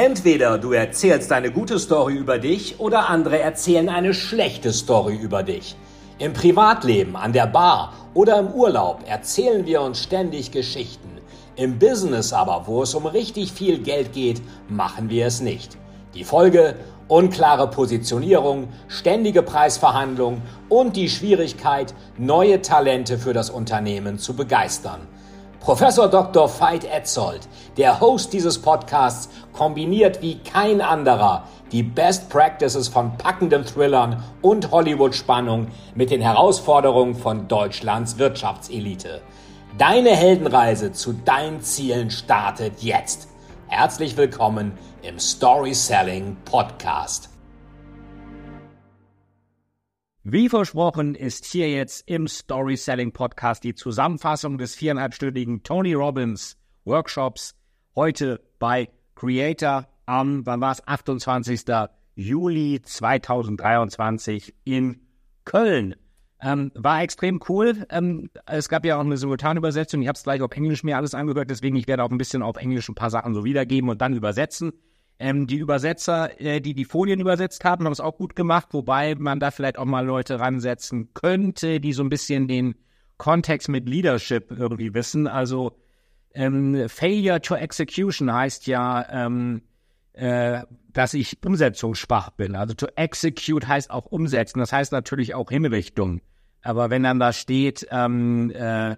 Entweder du erzählst eine gute Story über dich oder andere erzählen eine schlechte Story über dich. Im Privatleben, an der Bar oder im Urlaub erzählen wir uns ständig Geschichten. Im Business aber, wo es um richtig viel Geld geht, machen wir es nicht. Die Folge? Unklare Positionierung, ständige Preisverhandlungen und die Schwierigkeit, neue Talente für das Unternehmen zu begeistern. Professor Dr. Veit Etzold, der Host dieses Podcasts, kombiniert wie kein anderer die Best Practices von packenden Thrillern und Hollywood-Spannung mit den Herausforderungen von Deutschlands Wirtschaftselite. Deine Heldenreise zu deinen Zielen startet jetzt. Herzlich willkommen im Story Selling Podcast. Wie versprochen ist hier jetzt im Story Selling Podcast die Zusammenfassung des viereinhalbstündigen Tony Robbins Workshops heute bei Creator am, wann war es, 28. Juli 2023 in Köln. Ähm, war extrem cool. Ähm, es gab ja auch eine Simultanübersetzung. Ich habe es gleich auf Englisch mir alles angehört, deswegen ich werde auch ein bisschen auf Englisch ein paar Sachen so wiedergeben und dann übersetzen. Ähm, die Übersetzer, äh, die die Folien übersetzt haben, haben es auch gut gemacht, wobei man da vielleicht auch mal Leute ransetzen könnte, die so ein bisschen den Kontext mit Leadership irgendwie wissen. Also ähm, Failure to Execution heißt ja, ähm, äh, dass ich umsetzungsschwach bin. Also to execute heißt auch umsetzen. Das heißt natürlich auch Hinrichtung. Aber wenn dann da steht, ähm, äh,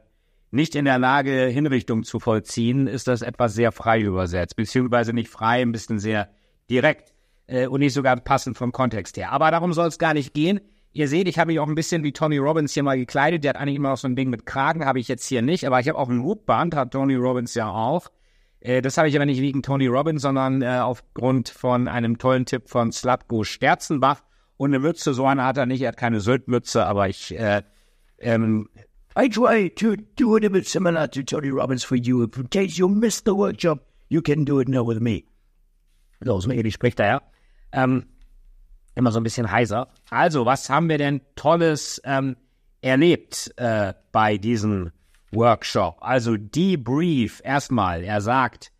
nicht in der Lage, Hinrichtung zu vollziehen, ist das etwas sehr frei übersetzt, beziehungsweise nicht frei, ein bisschen sehr direkt äh, und nicht sogar passend vom Kontext her. Aber darum soll es gar nicht gehen. Ihr seht, ich habe mich auch ein bisschen wie Tony Robbins hier mal gekleidet. Der hat eigentlich immer noch so ein Ding mit Kragen, habe ich jetzt hier nicht. Aber ich habe auch ein Hutband, hat Tony Robbins ja auch. Äh, das habe ich aber nicht wegen Tony Robbins, sondern äh, aufgrund von einem tollen Tipp von Slatko Sterzenbach. Und eine Mütze, so eine hat er nicht. Er hat keine Syltmütze, aber ich äh, ähm, I try to do it a bit similar to Tony Robbins for you. In case you missed the workshop, you can do it now with me. So, so ähnlich spricht er ja. Ähm, immer so ein bisschen heiser. Also, was haben wir denn Tolles ähm, erlebt äh, bei diesem Workshop? Also, Debrief erstmal. Er sagt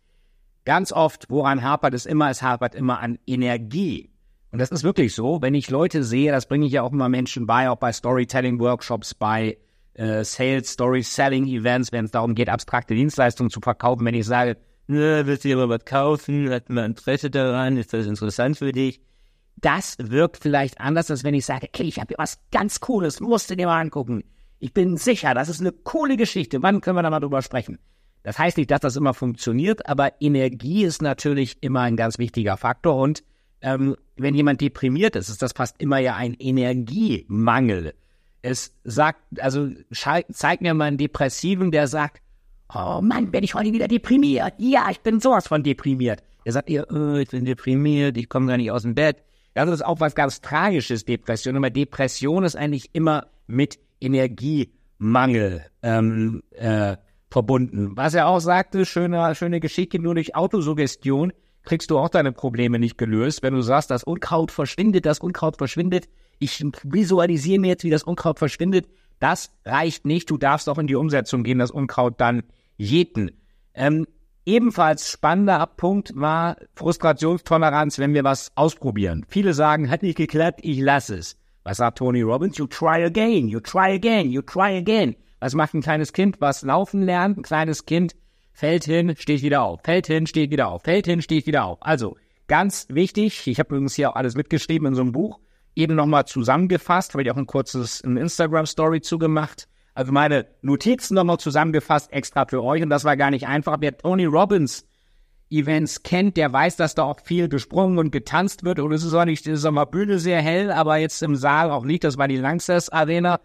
ganz oft, woran hapert es immer? Es hapert immer an Energie. Und das ist wirklich so. Wenn ich Leute sehe, das bringe ich ja auch immer Menschen bei, auch bei Storytelling-Workshops, bei äh, Sales, Story, Selling Events, wenn es darum geht, abstrakte Dienstleistungen zu verkaufen. Wenn ich sage, ne, willst du dir mal was kaufen? Hat man Interesse daran? Ist das interessant für dich? Das wirkt vielleicht anders, als wenn ich sage, okay, ich habe hier was ganz Cooles, musst du dir mal angucken. Ich bin sicher, das ist eine coole Geschichte. Wann können wir da mal drüber sprechen? Das heißt nicht, dass das immer funktioniert, aber Energie ist natürlich immer ein ganz wichtiger Faktor. Und ähm, wenn jemand deprimiert ist, ist das fast immer ja ein Energiemangel. Es sagt, also zeig mir mal einen Depressiven, der sagt, oh Mann, bin ich heute wieder deprimiert. Ja, ich bin sowas von deprimiert. Er sagt ihr, oh, ich bin deprimiert, ich komme gar nicht aus dem Bett. Das ist auch was ganz Tragisches, Depression. Aber Depression ist eigentlich immer mit Energiemangel ähm, äh, verbunden. Was er auch sagte, schöne, schöne Geschichte, nur durch Autosuggestion kriegst du auch deine Probleme nicht gelöst. Wenn du sagst, das Unkraut verschwindet, das Unkraut verschwindet, ich visualisiere mir jetzt, wie das Unkraut verschwindet. Das reicht nicht. Du darfst auch in die Umsetzung gehen, das Unkraut dann jäten. Ähm, ebenfalls spannender Punkt war Frustrationstoleranz, wenn wir was ausprobieren. Viele sagen, hat nicht geklappt, ich lasse es. Was sagt Tony Robbins? You try again, you try again, you try again. Was macht ein kleines Kind, was laufen lernt? Ein kleines Kind fällt hin, steht wieder auf, fällt hin, steht wieder auf, fällt hin, steht wieder auf. Also ganz wichtig, ich habe übrigens hier auch alles mitgeschrieben in so einem Buch, eben nochmal zusammengefasst, habe ich auch ein kurzes Instagram-Story zugemacht. Also meine Notizen nochmal zusammengefasst, extra für euch. Und das war gar nicht einfach. Wer Tony Robbins Events kennt, der weiß, dass da auch viel gesprungen und getanzt wird. Und es ist auch nicht, es ist auch mal Bühne sehr hell, aber jetzt im Saal auch nicht. Das war die Langsess Arena.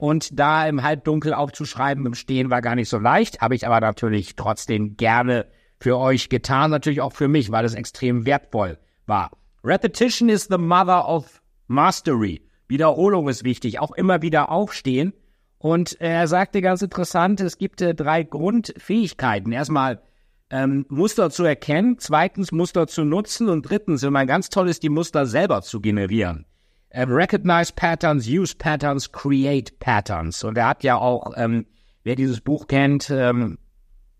Und da im Halbdunkel aufzuschreiben im Stehen war gar nicht so leicht. Habe ich aber natürlich trotzdem gerne für euch getan. Natürlich auch für mich, weil es extrem wertvoll war. Repetition is the mother of Mastery. Wiederholung ist wichtig, auch immer wieder aufstehen. Und er sagte ganz interessant, es gibt äh, drei Grundfähigkeiten. Erstmal ähm, Muster zu erkennen, zweitens Muster zu nutzen und drittens, wenn man ganz toll ist, die Muster selber zu generieren. Ähm, recognize Patterns, use Patterns, create Patterns. Und er hat ja auch, ähm, wer dieses Buch kennt, ähm,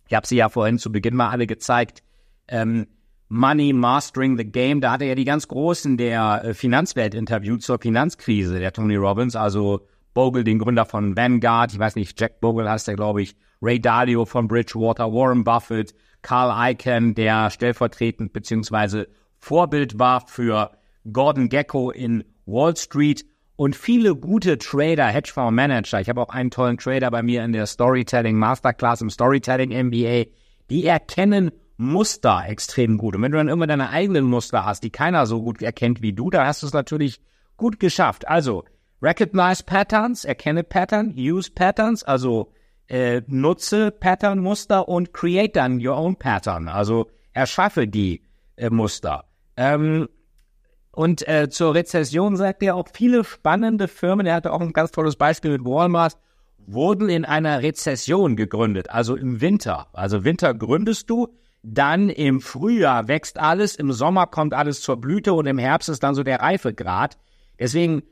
ich habe sie ja vorhin zu Beginn mal alle gezeigt, ähm, Money Mastering the Game. Da hat er ja die ganz Großen der äh, Finanzwelt interviewt zur Finanzkrise, der Tony Robbins, also Bogle, den Gründer von Vanguard, ich weiß nicht, Jack Bogle heißt er, glaube ich, Ray Dalio von Bridgewater, Warren Buffett, Carl Icahn, der stellvertretend beziehungsweise Vorbild war für Gordon Gecko in Wall Street und viele gute Trader, Hedgefonds-Manager. Ich habe auch einen tollen Trader bei mir in der Storytelling Masterclass im Storytelling MBA. Die erkennen Muster extrem gut. Und wenn du dann immer deine eigenen Muster hast, die keiner so gut erkennt wie du, dann hast du es natürlich gut geschafft. Also, recognize Patterns, erkenne Pattern, use Patterns, also äh, nutze Pattern-Muster und create dann your own Pattern, also erschaffe die äh, Muster. Ähm, und äh, zur Rezession sagt er auch viele spannende Firmen, er hatte auch ein ganz tolles Beispiel mit Walmart, wurden in einer Rezession gegründet, also im Winter. Also Winter gründest du, dann im Frühjahr wächst alles, im Sommer kommt alles zur Blüte und im Herbst ist dann so der Reifegrad. Deswegen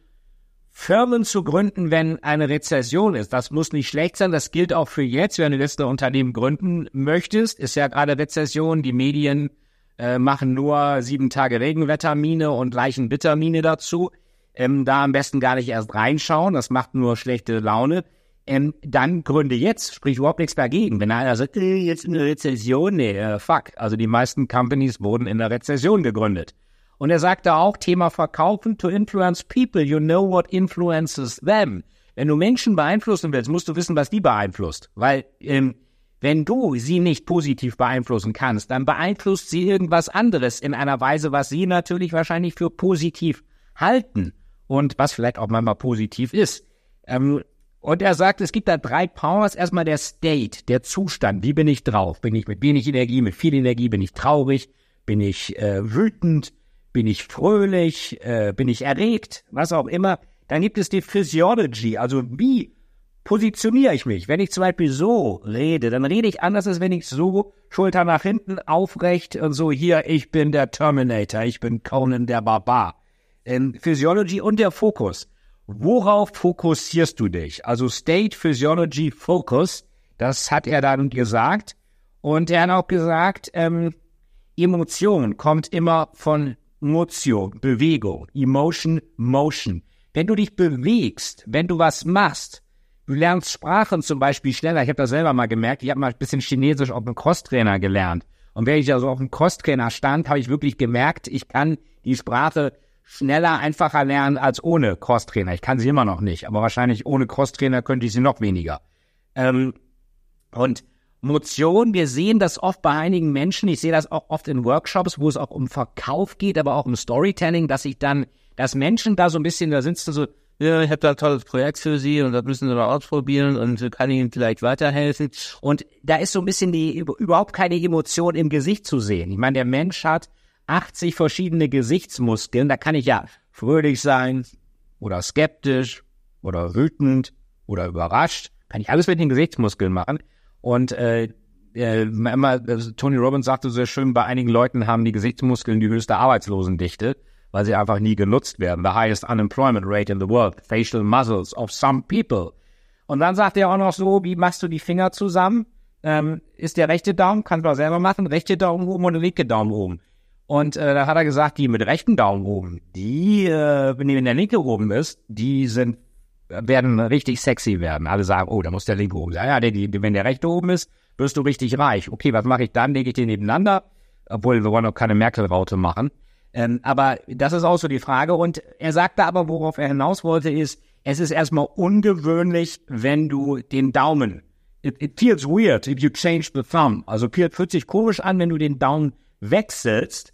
Firmen zu gründen, wenn eine Rezession ist, das muss nicht schlecht sein. Das gilt auch für jetzt, wenn du jetzt ein Unternehmen gründen möchtest. Ist ja gerade Rezession, die Medien äh, machen nur sieben Tage Regenwettermine und gleichen Bittermine dazu. Ähm, da am besten gar nicht erst reinschauen, das macht nur schlechte Laune ähm, dann gründe jetzt, sprich überhaupt nichts dagegen. Wenn einer sagt, äh, jetzt eine Rezession, nee, äh, fuck. Also die meisten Companies wurden in der Rezession gegründet. Und er sagte auch, Thema Verkaufen, to influence people, you know what influences them. Wenn du Menschen beeinflussen willst, musst du wissen, was die beeinflusst. Weil ähm, wenn du sie nicht positiv beeinflussen kannst, dann beeinflusst sie irgendwas anderes in einer Weise, was sie natürlich wahrscheinlich für positiv halten und was vielleicht auch manchmal positiv ist. Ähm, und er sagt, es gibt da drei Powers. Erstmal der State, der Zustand. Wie bin ich drauf? Bin ich mit wenig Energie, mit viel Energie? Bin ich traurig? Bin ich äh, wütend? Bin ich fröhlich? Äh, bin ich erregt? Was auch immer. Dann gibt es die Physiology. Also wie positioniere ich mich? Wenn ich zum Beispiel so rede, dann rede ich anders, als wenn ich so Schulter nach hinten aufrecht und so hier, ich bin der Terminator, ich bin Conan der Barbar. Ähm, Physiology und der Fokus. Worauf fokussierst du dich? Also State Physiology Focus, das hat er dann gesagt. Und er hat auch gesagt, ähm, Emotion kommt immer von Motion, Bewegung, Emotion, Motion. Wenn du dich bewegst, wenn du was machst, du lernst Sprachen zum Beispiel schneller. Ich habe das selber mal gemerkt. Ich habe mal ein bisschen Chinesisch auf einem Crosstrainer gelernt. Und wenn ich also auf einem Crosstrainer stand, habe ich wirklich gemerkt, ich kann die Sprache schneller, einfacher lernen als ohne Crosstrainer. Ich kann sie immer noch nicht, aber wahrscheinlich ohne Crosstrainer könnte ich sie noch weniger. Ähm, und Motion, wir sehen das oft bei einigen Menschen, ich sehe das auch oft in Workshops, wo es auch um Verkauf geht, aber auch um Storytelling, dass ich dann, dass Menschen da so ein bisschen, da sind so, ja, ich habe da ein tolles Projekt für Sie und das müssen Sie mal ausprobieren und kann Ihnen vielleicht weiterhelfen. Und da ist so ein bisschen die überhaupt keine Emotion im Gesicht zu sehen. Ich meine, der Mensch hat 80 verschiedene Gesichtsmuskeln. Da kann ich ja fröhlich sein oder skeptisch oder wütend oder überrascht. Kann ich alles mit den Gesichtsmuskeln machen. Und äh, äh, immer, also Tony Robbins sagte sehr schön, bei einigen Leuten haben die Gesichtsmuskeln die höchste Arbeitslosendichte, weil sie einfach nie genutzt werden. The highest unemployment rate in the world. Facial muscles of some people. Und dann sagt er auch noch so, wie machst du die Finger zusammen? Ähm, ist der rechte Daumen, kannst du auch selber machen, rechte Daumen oben und linke Daumen oben. Und äh, da hat er gesagt, die mit rechten Daumen oben, die, äh, wenn der linke oben ist, die sind, werden richtig sexy werden. Alle sagen, oh, da muss der linke oben sein. Ja, die, die, wenn der rechte oben ist, wirst du richtig reich. Okay, was mache ich dann? Lege ich den nebeneinander? Obwohl, wir wollen noch keine Merkel-Raute machen. Ähm, aber das ist auch so die Frage. Und er sagte aber, worauf er hinaus wollte, ist, es ist erstmal ungewöhnlich, wenn du den Daumen, it, it feels weird if you change the thumb. Also fühlt sich komisch an, wenn du den Daumen wechselst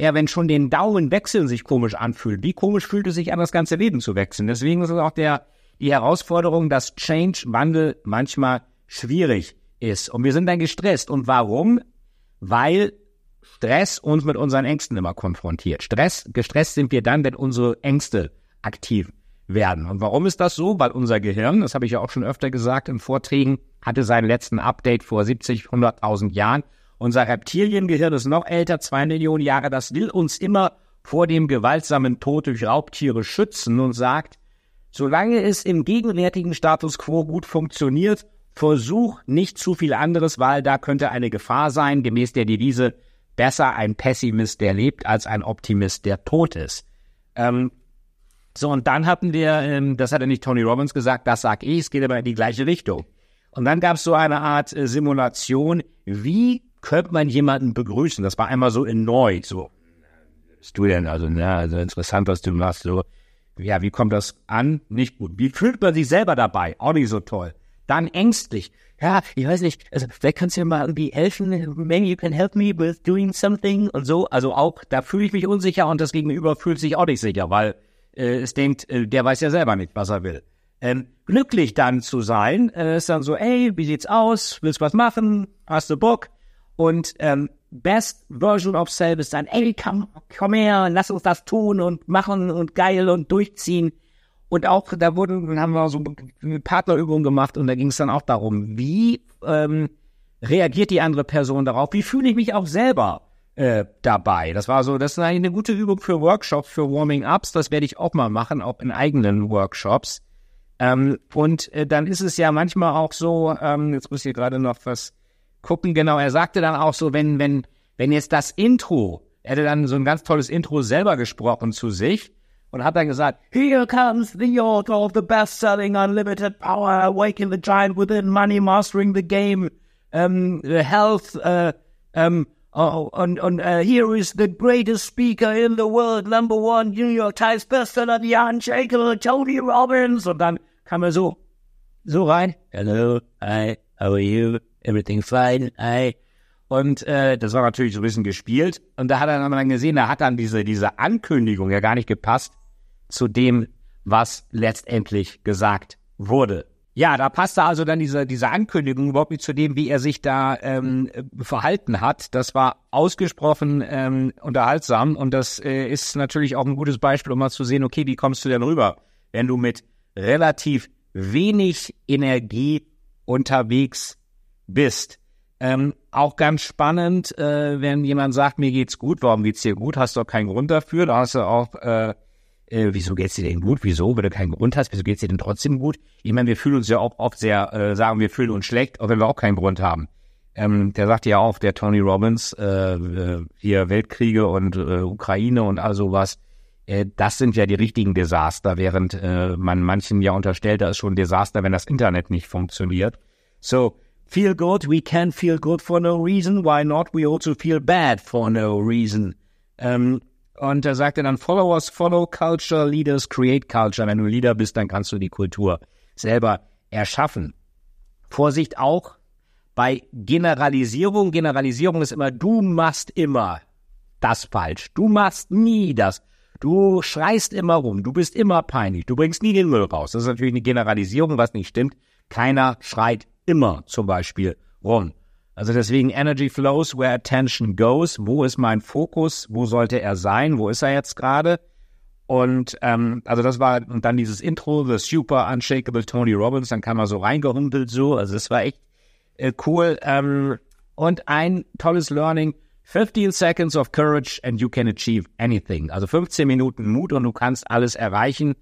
ja, wenn schon den Daumen wechseln sich komisch anfühlt, wie komisch fühlt es sich an, das ganze Leben zu wechseln? Deswegen ist es auch der, die Herausforderung, dass Change, Wandel manchmal schwierig ist. Und wir sind dann gestresst. Und warum? Weil Stress uns mit unseren Ängsten immer konfrontiert. Stress, gestresst sind wir dann, wenn unsere Ängste aktiv werden. Und warum ist das so? Weil unser Gehirn, das habe ich ja auch schon öfter gesagt in Vorträgen, hatte seinen letzten Update vor 70, 100.000 Jahren unser Reptiliengehirn ist noch älter, zwei Millionen Jahre. Das will uns immer vor dem gewaltsamen Tod durch Raubtiere schützen und sagt, solange es im gegenwärtigen Status quo gut funktioniert, versuch nicht zu viel anderes, weil da könnte eine Gefahr sein, gemäß der Devise besser ein Pessimist, der lebt, als ein Optimist, der tot ist. Ähm, so, und dann hatten wir, ähm, das hat ja nicht Tony Robbins gesagt, das sag ich, es geht aber in die gleiche Richtung. Und dann gab es so eine Art äh, Simulation, wie könnte man jemanden begrüßen? Das war einmal so in neu, so, bist? Also, na, also interessant, was du machst, so. Ja, wie kommt das an? Nicht gut. Wie fühlt man sich selber dabei? Auch nicht so toll. Dann ängstlich. Ja, ich weiß nicht, also vielleicht kannst du mir mal irgendwie helfen, maybe you can help me with doing something und so. Also auch, da fühle ich mich unsicher und das Gegenüber fühlt sich auch nicht sicher, weil äh, es denkt, äh, der weiß ja selber nicht, was er will. Ähm, glücklich dann zu sein, äh, ist dann so, ey, wie sieht's aus? Willst du was machen? Hast du Bock? Und ähm, Best Version of Self ist dann, ey, komm, komm her, lass uns das tun und machen und geil und durchziehen. Und auch, da wurden, dann haben wir so eine Partnerübung gemacht und da ging es dann auch darum, wie ähm, reagiert die andere Person darauf? Wie fühle ich mich auch selber äh, dabei? Das war so, das ist eigentlich eine gute Übung für Workshops, für Warming-Ups. Das werde ich auch mal machen, auch in eigenen Workshops. Ähm, und äh, dann ist es ja manchmal auch so, ähm, jetzt muss ich gerade noch was gucken, genau, er sagte dann auch so, wenn, wenn, wenn jetzt das Intro, er hätte dann so ein ganz tolles Intro selber gesprochen zu sich, und hat dann gesagt, Here comes the author of the best-selling Unlimited Power, Awaken the Giant Within, Money Mastering the Game, um, Health, uh, um, oh, und, und uh, here is the greatest speaker in the world, number one New York Times Bestseller, the unshakable Tony Robbins. Und dann kam er so, so rein. Hello, hi, how are you? Everything fine, hi. Und äh, das war natürlich so ein bisschen gespielt. Und da hat er dann gesehen, da hat dann diese, diese Ankündigung ja gar nicht gepasst zu dem, was letztendlich gesagt wurde. Ja, da passte also dann diese, diese Ankündigung überhaupt nicht zu dem, wie er sich da ähm, verhalten hat. Das war ausgesprochen ähm, unterhaltsam und das äh, ist natürlich auch ein gutes Beispiel, um mal zu sehen, okay, wie kommst du denn rüber, wenn du mit relativ wenig Energie unterwegs bist. Ähm, auch ganz spannend, äh, wenn jemand sagt, mir geht's gut, warum geht's dir gut? Hast du auch keinen Grund dafür. Da hast du auch äh, äh, wieso geht's dir denn gut? Wieso? Wenn du keinen Grund hast, wieso geht's dir denn trotzdem gut? Ich meine, wir fühlen uns ja auch oft sehr, äh, sagen wir fühlen uns schlecht, auch wenn wir auch keinen Grund haben. Ähm, der sagte ja auch, der Tony Robbins, äh, äh, hier Weltkriege und äh, Ukraine und all sowas, äh, das sind ja die richtigen Desaster, während äh, man manchen ja unterstellt, da ist schon ein Desaster, wenn das Internet nicht funktioniert. So, feel good, we can feel good for no reason, why not we also feel bad for no reason. Ähm, und er sagte dann, Followers follow culture, Leaders create culture. Wenn du Leader bist, dann kannst du die Kultur selber erschaffen. Vorsicht auch bei Generalisierung. Generalisierung ist immer, du machst immer das falsch. Du machst nie das. Du schreist immer rum. Du bist immer peinlich. Du bringst nie den Müll raus. Das ist natürlich eine Generalisierung, was nicht stimmt. Keiner schreit immer zum Beispiel rum. Also deswegen Energy flows where attention goes. Wo ist mein Fokus? Wo sollte er sein? Wo ist er jetzt gerade? Und ähm, also das war und dann dieses Intro, the super unshakable Tony Robbins, dann kam er so reingehumpelt so. Also das war echt äh, cool. Ähm, und ein tolles Learning. 15 seconds of courage and you can achieve anything. Also 15 Minuten Mut und du kannst alles erreichen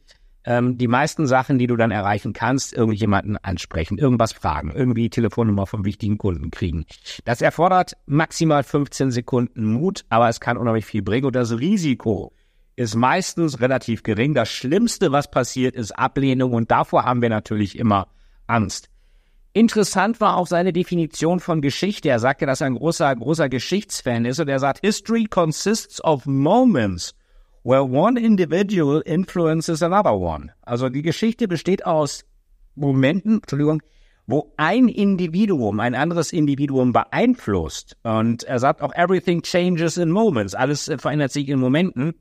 ähm, die meisten Sachen, die du dann erreichen kannst, irgendjemanden ansprechen, irgendwas fragen, irgendwie Telefonnummer vom wichtigen Kunden kriegen. Das erfordert maximal 15 Sekunden Mut, aber es kann unheimlich viel bringen und das Risiko ist meistens relativ gering. Das Schlimmste, was passiert, ist Ablehnung und davor haben wir natürlich immer Angst. Interessant war auch seine Definition von Geschichte. Er sagte, dass er ein großer, großer Geschichtsfan ist und er sagt, History consists of moments where one individual influences another one. Also die Geschichte besteht aus Momenten, Entschuldigung, wo ein Individuum ein anderes Individuum beeinflusst. Und er sagt auch, everything changes in moments. Alles äh, verändert sich in Momenten.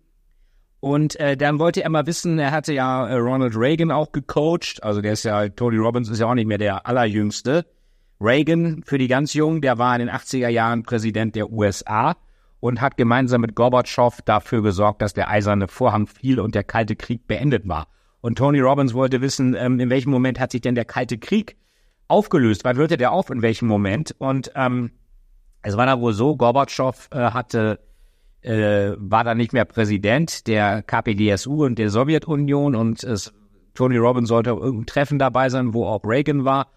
Und äh, dann wollte er mal wissen, er hatte ja äh, Ronald Reagan auch gecoacht. Also der ist ja, Tony Robbins ist ja auch nicht mehr der allerjüngste. Reagan, für die ganz Jungen, der war in den 80er Jahren Präsident der USA und hat gemeinsam mit Gorbatschow dafür gesorgt, dass der eiserne Vorhang fiel und der Kalte Krieg beendet war. Und Tony Robbins wollte wissen, ähm, in welchem Moment hat sich denn der Kalte Krieg aufgelöst? Wann hörte der auf? In welchem Moment? Und ähm, es war da wohl so, Gorbatschow äh, hatte äh, war da nicht mehr Präsident der KPDSU und der Sowjetunion und es, Tony Robbins sollte auf irgendein Treffen dabei sein, wo auch Reagan war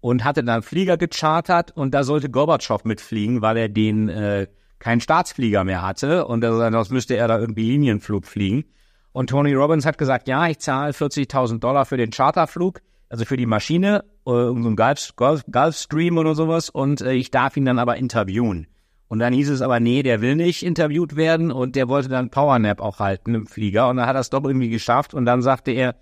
und hatte dann Flieger gechartert und da sollte Gorbatschow mitfliegen, weil er den äh, keinen Staatsflieger mehr hatte und sonst müsste er da irgendwie Linienflug fliegen. Und Tony Robbins hat gesagt, ja, ich zahle 40.000 Dollar für den Charterflug, also für die Maschine, äh, irgendein Gulf, Gulf, Gulfstream oder sowas und äh, ich darf ihn dann aber interviewen. Und dann hieß es aber, nee, der will nicht interviewt werden und der wollte dann Powernap auch halten im Flieger und dann hat er es doch irgendwie geschafft und dann sagte er,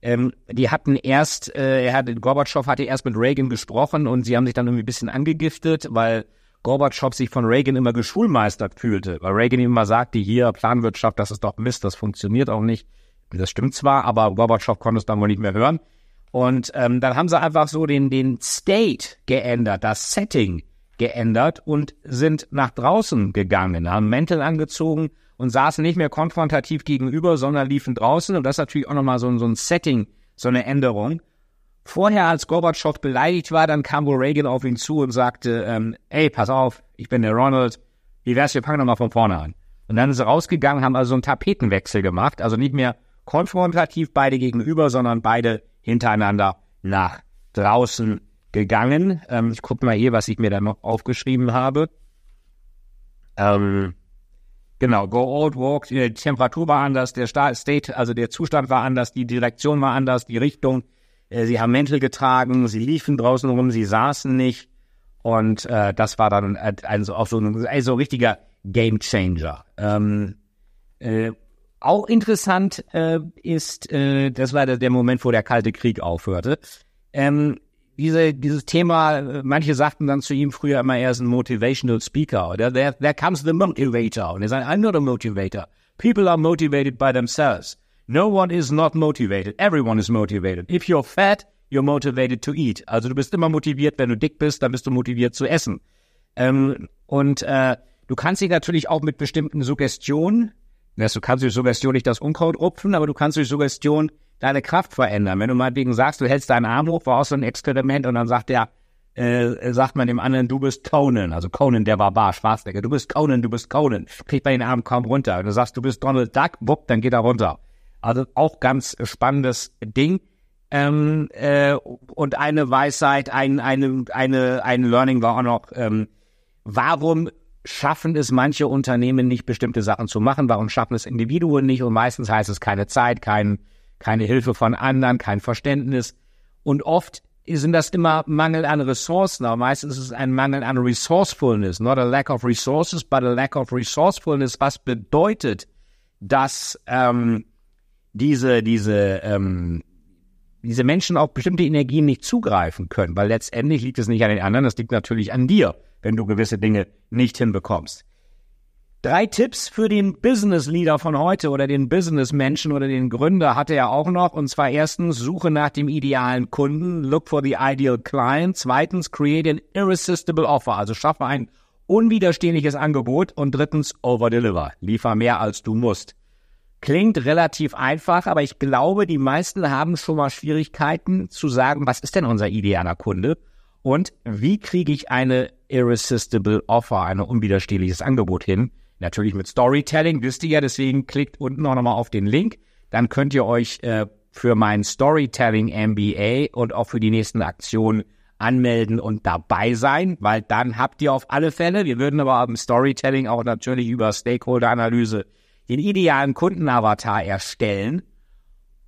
ähm, die hatten erst, äh, er hatte, Gorbatschow hatte erst mit Reagan gesprochen und sie haben sich dann irgendwie ein bisschen angegiftet, weil Gorbatschow sich von Reagan immer geschulmeistert fühlte, weil Reagan ihm immer sagte, hier Planwirtschaft, das ist doch Mist, das funktioniert auch nicht. Das stimmt zwar, aber Gorbatschow konnte es dann wohl nicht mehr hören. Und ähm, dann haben sie einfach so den, den State geändert, das Setting geändert und sind nach draußen gegangen, haben Mäntel angezogen und saßen nicht mehr konfrontativ gegenüber, sondern liefen draußen. Und das ist natürlich auch nochmal so, so ein Setting, so eine Änderung. Vorher, als Gorbatschow beleidigt war, dann kam wohl Reagan auf ihn zu und sagte, ähm, ey, pass auf, ich bin der Ronald, wie wär's, wir fangen nochmal von vorne an. Und dann ist er rausgegangen, haben also einen Tapetenwechsel gemacht, also nicht mehr konfrontativ beide gegenüber, sondern beide hintereinander nach draußen gegangen. Ähm, ich gucke mal hier, was ich mir da noch aufgeschrieben habe. Ähm, genau, Go Old Walk, die Temperatur war anders, der State, also der Zustand war anders, die Direktion war anders, die Richtung. Äh, sie haben Mäntel getragen, sie liefen draußen rum, sie saßen nicht. Und äh, das war dann also auch so ein also richtiger Game Changer. Ähm, äh, auch interessant äh, ist, äh, das war der, Moment, wo der Kalte Krieg aufhörte. Ähm, diese, dieses Thema, äh, manche sagten dann zu ihm früher immer, er ist ein Motivational Speaker oder there, there comes the motivator. Und er sagt, I'm not a motivator. People are motivated by themselves. No one is not motivated. Everyone is motivated. If you're fat, you're motivated to eat. Also du bist immer motiviert, wenn du dick bist, dann bist du motiviert zu essen. Ähm, und äh, du kannst dich natürlich auch mit bestimmten Suggestionen, du kannst durch Suggestion nicht das Unkraut rupfen, aber du kannst durch Suggestion deine Kraft verändern. Wenn du meinetwegen sagst, du hältst deinen Arm hoch, war auch so ein Experiment und dann sagt der, äh, sagt man dem anderen, du bist Conan, also Conan, der Barbar, Schwarzenegger, du bist Conan, du bist Conan, kriegt man den Arm kaum runter. Und du sagst, du bist Donald Duck, wupp, dann geht er runter. Also auch ganz spannendes Ding. Ähm, äh, und eine Weisheit, ein, eine, eine, ein Learning war auch noch, ähm, warum schaffen es manche Unternehmen nicht, bestimmte Sachen zu machen? Warum schaffen es Individuen nicht? Und meistens heißt es keine Zeit, kein, keine Hilfe von anderen, kein Verständnis. Und oft sind das immer Mangel an Ressourcen, aber meistens ist es ein Mangel an Resourcefulness, not a lack of resources, but a lack of resourcefulness, was bedeutet, dass ähm, diese, diese, ähm, diese Menschen auf bestimmte Energien nicht zugreifen können, weil letztendlich liegt es nicht an den anderen, das liegt natürlich an dir, wenn du gewisse Dinge nicht hinbekommst. Drei Tipps für den Business Leader von heute oder den Business Menschen oder den Gründer hatte er auch noch. Und zwar erstens, suche nach dem idealen Kunden. Look for the ideal client. Zweitens, create an irresistible offer. Also schaffe ein unwiderstehliches Angebot. Und drittens, over deliver. Liefer mehr als du musst. Klingt relativ einfach, aber ich glaube, die meisten haben schon mal Schwierigkeiten zu sagen, was ist denn unser idealer Kunde? Und wie kriege ich eine irresistible offer, ein unwiderstehliches Angebot hin? Natürlich mit Storytelling, wisst ihr ja, deswegen klickt unten auch nochmal auf den Link. Dann könnt ihr euch äh, für mein Storytelling MBA und auch für die nächsten Aktionen anmelden und dabei sein, weil dann habt ihr auf alle Fälle, wir würden aber im Storytelling auch natürlich über Stakeholder-Analyse den idealen Kundenavatar erstellen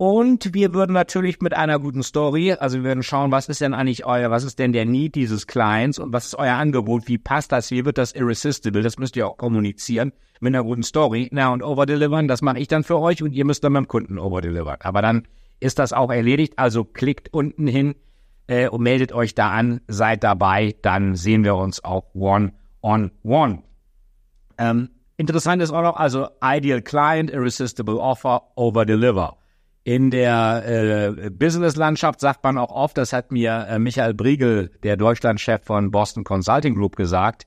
und wir würden natürlich mit einer guten Story, also wir würden schauen, was ist denn eigentlich euer, was ist denn der Need dieses Clients und was ist euer Angebot, wie passt das, wie wird das irresistible, das müsst ihr auch kommunizieren mit einer guten Story. Na und overdelivern, das mache ich dann für euch und ihr müsst dann beim Kunden overdelivern. Aber dann ist das auch erledigt, also klickt unten hin äh, und meldet euch da an, seid dabei, dann sehen wir uns auch one on one. Ähm, interessant ist auch noch, also Ideal Client, Irresistible Offer, Over-Deliver. In der äh, Business-Landschaft sagt man auch oft, das hat mir äh, Michael Briegel, der Deutschlandchef von Boston Consulting Group, gesagt,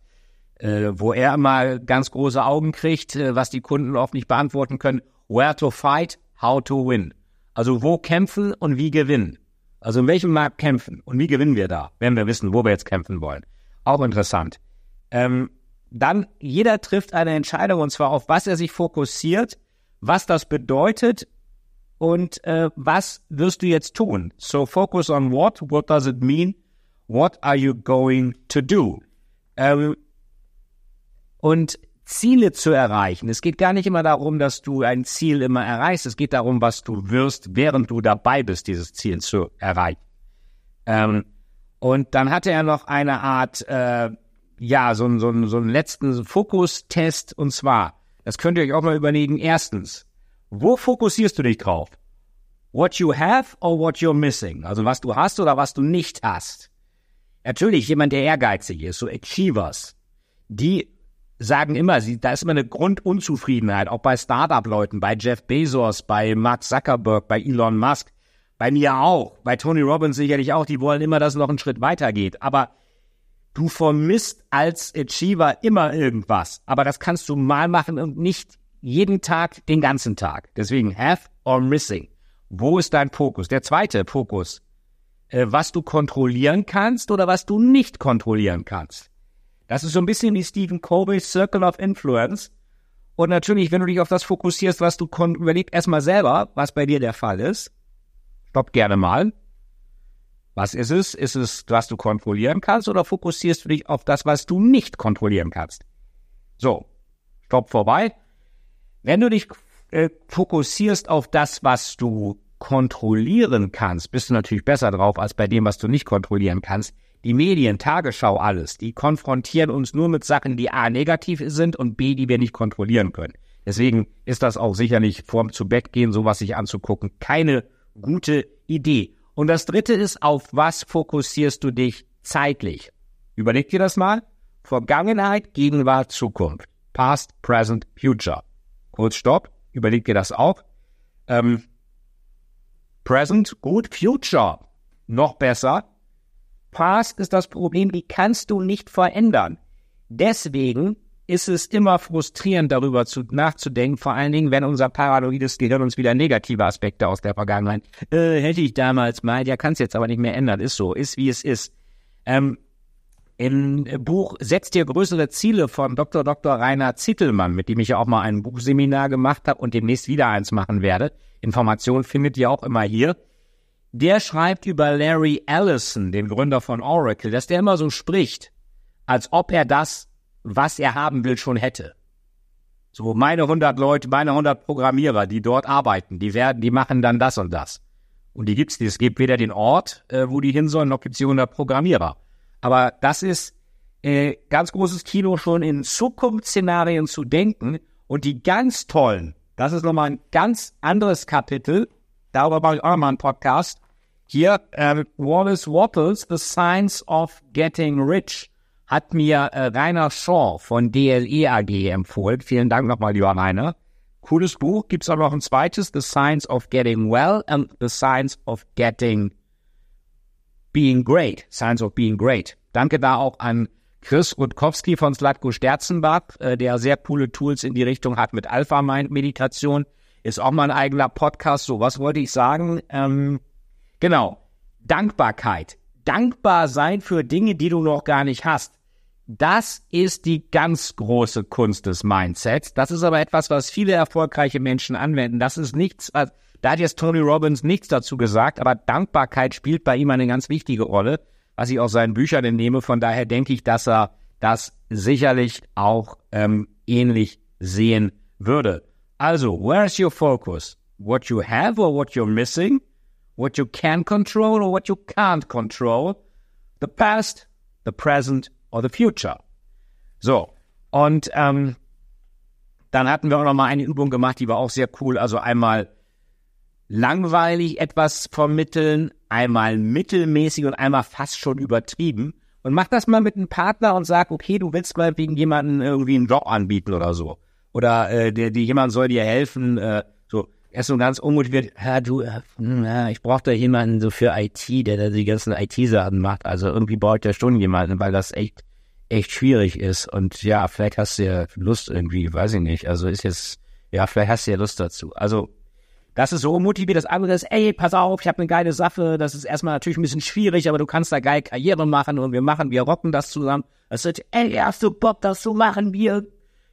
äh, wo er immer ganz große Augen kriegt, äh, was die Kunden oft nicht beantworten können. Where to fight, how to win. Also wo kämpfen und wie gewinnen. Also in welchem Markt kämpfen und wie gewinnen wir da, wenn wir wissen, wo wir jetzt kämpfen wollen. Auch interessant. Ähm, dann jeder trifft eine Entscheidung und zwar auf was er sich fokussiert, was das bedeutet und äh, was wirst du jetzt tun? So focus on what, what does it mean, what are you going to do? Ähm, und Ziele zu erreichen. Es geht gar nicht immer darum, dass du ein Ziel immer erreichst. Es geht darum, was du wirst, während du dabei bist, dieses Ziel zu erreichen. Ähm, und dann hatte er noch eine Art, äh, ja, so, so, so einen letzten Fokustest. Und zwar, das könnt ihr euch auch mal überlegen. Erstens, wo fokussierst du dich drauf? What you have or what you're missing? Also was du hast oder was du nicht hast. Natürlich, jemand, der ehrgeizig ist, so Achievers, die sagen immer, sie, da ist immer eine Grundunzufriedenheit, auch bei Startup-Leuten, bei Jeff Bezos, bei Mark Zuckerberg, bei Elon Musk, bei mir auch, bei Tony Robbins sicherlich auch, die wollen immer, dass es noch einen Schritt weitergeht. Aber du vermisst als Achiever immer irgendwas. Aber das kannst du mal machen und nicht jeden Tag, den ganzen Tag. Deswegen have or missing. Wo ist dein Fokus? Der zweite Fokus. Äh, was du kontrollieren kannst oder was du nicht kontrollieren kannst. Das ist so ein bisschen wie Stephen Covey's Circle of Influence. Und natürlich, wenn du dich auf das fokussierst, was du überleg erstmal selber, was bei dir der Fall ist. Stopp gerne mal. Was ist es? Ist es, was du kontrollieren kannst oder fokussierst du dich auf das, was du nicht kontrollieren kannst? So, stopp vorbei. Wenn du dich äh, fokussierst auf das, was du kontrollieren kannst, bist du natürlich besser drauf als bei dem, was du nicht kontrollieren kannst. Die Medien, Tagesschau, alles, die konfrontieren uns nur mit Sachen, die A negativ sind und B, die wir nicht kontrollieren können. Deswegen ist das auch sicherlich vorm zu Bett gehen, sowas sich anzugucken, keine gute Idee. Und das dritte ist, auf was fokussierst du dich zeitlich? Überleg dir das mal. Vergangenheit, Gegenwart, Zukunft. Past, Present, Future. Kurz Stopp. Überleg dir das auch. Ähm, present, gut. Future, noch besser. Past ist das Problem, die kannst du nicht verändern. Deswegen ist es immer frustrierend, darüber zu, nachzudenken, vor allen Dingen, wenn unser paranoides Gehirn uns wieder negative Aspekte aus der Vergangenheit, äh, hätte ich damals mal, ja, kann es jetzt aber nicht mehr ändern, ist so, ist wie es ist. Ähm, Im Buch Setzt dir größere Ziele von Dr. Dr. Rainer Zittelmann, mit dem ich ja auch mal ein Buchseminar gemacht habe und demnächst wieder eins machen werde. Informationen findet ihr auch immer hier der schreibt über Larry Ellison, den Gründer von Oracle, dass der immer so spricht, als ob er das, was er haben will, schon hätte. So, meine 100 Leute, meine 100 Programmierer, die dort arbeiten, die werden, die machen dann das und das. Und die gibt's nicht. Es gibt weder den Ort, äh, wo die hin sollen, noch gibt's die 100 Programmierer. Aber das ist äh, ganz großes Kino schon in Zukunftsszenarien zu denken und die ganz tollen, das ist nochmal ein ganz anderes Kapitel, darüber mache ich auch nochmal einen Podcast, hier, ähm, Wallace Wattles, The Science of Getting Rich, hat mir äh, Rainer Shaw von DLE AG empfohlen. Vielen Dank nochmal, lieber Rainer. Cooles Buch. Gibt es auch noch ein zweites, The Science of Getting Well and The Science of Getting Being Great. Science of Being Great. Danke da auch an Chris Rutkowski von Slatko Sterzenbach, äh, der sehr coole Tools in die Richtung hat mit Alpha Mind Meditation. Ist auch mal ein eigener Podcast. So, was wollte ich sagen? Ähm, Genau. Dankbarkeit. Dankbar sein für Dinge, die du noch gar nicht hast. Das ist die ganz große Kunst des Mindsets. Das ist aber etwas, was viele erfolgreiche Menschen anwenden. Das ist nichts, da hat jetzt Tony Robbins nichts dazu gesagt, aber Dankbarkeit spielt bei ihm eine ganz wichtige Rolle, was ich aus seinen Büchern entnehme. Von daher denke ich, dass er das sicherlich auch ähm, ähnlich sehen würde. Also, where's your focus? What you have or what you're missing? What you can control or what you can't control, the past, the present or the future. So, und ähm, dann hatten wir auch noch mal eine Übung gemacht, die war auch sehr cool. Also einmal langweilig etwas vermitteln, einmal mittelmäßig und einmal fast schon übertrieben. Und mach das mal mit einem Partner und sag, okay, du willst mal wegen jemanden irgendwie einen Job anbieten oder so. Oder äh, der, der jemand soll dir helfen, äh, so er ist so ganz unmotiviert, ja, du, äh, ja, ich brauche da jemanden so für IT, der da die ganzen IT-Sachen macht. Also irgendwie braucht der schon jemanden, weil das echt, echt schwierig ist. Und ja, vielleicht hast du ja Lust irgendwie, weiß ich nicht. Also ist jetzt, ja, vielleicht hast du ja Lust dazu. Also das ist so unmotiviert. Das andere ist, ey, pass auf, ich habe eine geile Sache. Das ist erstmal natürlich ein bisschen schwierig, aber du kannst da geil Karriere machen und wir machen, wir rocken das zusammen. Das ist, ey, hast du Bock, das zu machen? Wir,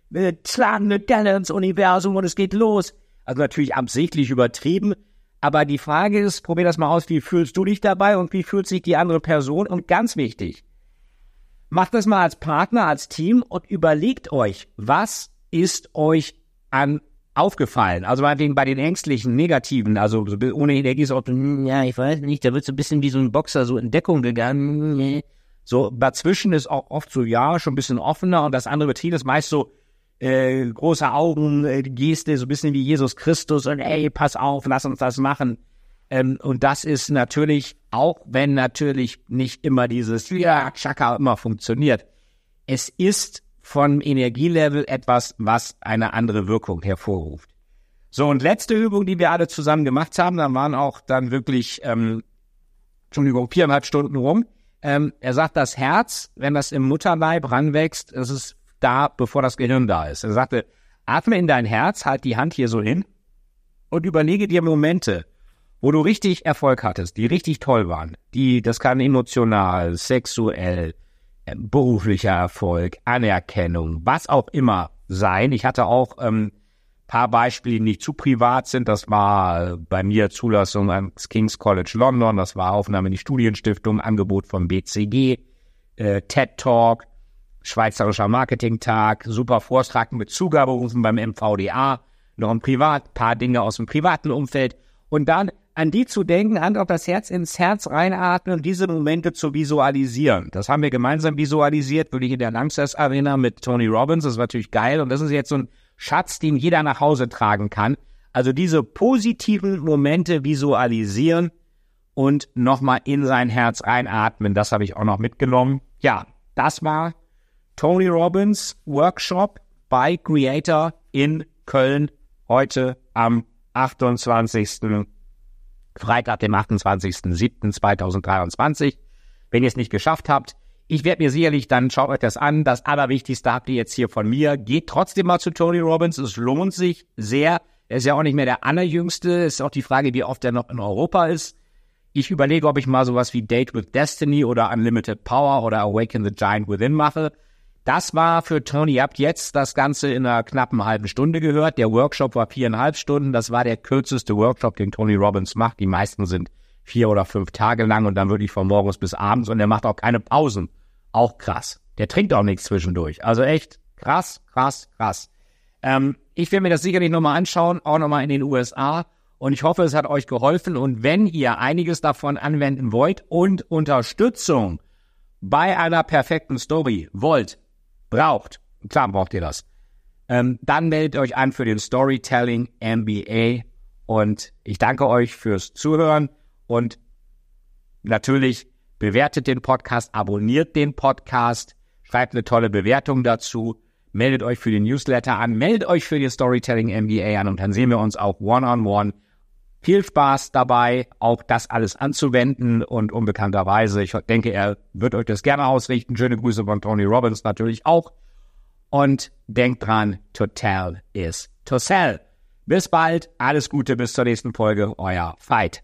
wir schlagen eine Delle ins Universum und es geht los. Also natürlich absichtlich übertrieben. Aber die Frage ist, probier das mal aus, wie fühlst du dich dabei und wie fühlt sich die andere Person? Und ganz wichtig, macht das mal als Partner, als Team und überlegt euch, was ist euch an aufgefallen? Also meinetwegen bei den ängstlichen, negativen, also ohne Energie so, hm, ja, ich weiß nicht, da wird so ein bisschen wie so ein Boxer so in Deckung gegangen. So dazwischen ist auch oft so, ja, schon ein bisschen offener und das andere Betrieb ist meist so, äh, große Augen, äh, Geste, so ein bisschen wie Jesus Christus und ey, pass auf, lass uns das machen. Ähm, und das ist natürlich, auch wenn natürlich nicht immer dieses ja, Chaka immer funktioniert, es ist von Energielevel etwas, was eine andere Wirkung hervorruft. So, und letzte Übung, die wir alle zusammen gemacht haben, dann waren auch dann wirklich, ähm, Entschuldigung, viereinhalb Stunden rum. Ähm, er sagt, das Herz, wenn das im Mutterleib ranwächst, das ist da, bevor das Gehirn da ist. Er sagte, atme in dein Herz, halt die Hand hier so hin und überlege dir Momente, wo du richtig Erfolg hattest, die richtig toll waren, die, das kann emotional, sexuell, äh, beruflicher Erfolg, Anerkennung, was auch immer sein. Ich hatte auch ähm, paar Beispiele, die nicht zu privat sind. Das war bei mir Zulassung ans King's College London, das war Aufnahme in die Studienstiftung, Angebot vom BCG, äh, TED Talk, Schweizerischer Marketingtag, super Vortrag mit Zugaberufen beim MVDA, noch ein Privat, paar Dinge aus dem privaten Umfeld und dann an die zu denken, Hand auf das Herz ins Herz reinatmen und diese Momente zu visualisieren. Das haben wir gemeinsam visualisiert, würde ich in der Langsess Arena mit Tony Robbins. Das war natürlich geil. Und das ist jetzt so ein Schatz, den jeder nach Hause tragen kann. Also diese positiven Momente visualisieren und nochmal in sein Herz reinatmen. Das habe ich auch noch mitgenommen. Ja, das war Tony Robbins Workshop bei Creator in Köln heute am 28. Freitag, dem 28.07.2023. Wenn ihr es nicht geschafft habt, ich werde mir sicherlich dann, schaut euch das an, das Allerwichtigste habt ihr jetzt hier von mir. Geht trotzdem mal zu Tony Robbins, es lohnt sich sehr. Er ist ja auch nicht mehr der Allerjüngste, ist auch die Frage, wie oft er noch in Europa ist. Ich überlege, ob ich mal sowas wie Date with Destiny oder Unlimited Power oder Awaken the Giant Within mache. Das war für Tony, ihr habt jetzt das Ganze in einer knappen halben Stunde gehört. Der Workshop war viereinhalb Stunden. Das war der kürzeste Workshop, den Tony Robbins macht. Die meisten sind vier oder fünf Tage lang und dann wirklich von morgens bis abends und er macht auch keine Pausen. Auch krass. Der trinkt auch nichts zwischendurch. Also echt krass, krass, krass. Ähm, ich will mir das sicherlich nochmal anschauen, auch nochmal in den USA. Und ich hoffe, es hat euch geholfen. Und wenn ihr einiges davon anwenden wollt und Unterstützung bei einer perfekten Story wollt, braucht, klar braucht ihr das, ähm, dann meldet euch an für den Storytelling MBA und ich danke euch fürs Zuhören. Und natürlich bewertet den Podcast, abonniert den Podcast, schreibt eine tolle Bewertung dazu, meldet euch für den Newsletter an, meldet euch für den Storytelling MBA an und dann sehen wir uns auch one-on-one -on -one viel Spaß dabei, auch das alles anzuwenden und unbekannterweise, ich denke, er wird euch das gerne ausrichten. Schöne Grüße von Tony Robbins natürlich auch. Und denkt dran, to tell is to sell. Bis bald, alles Gute, bis zur nächsten Folge, euer Fight.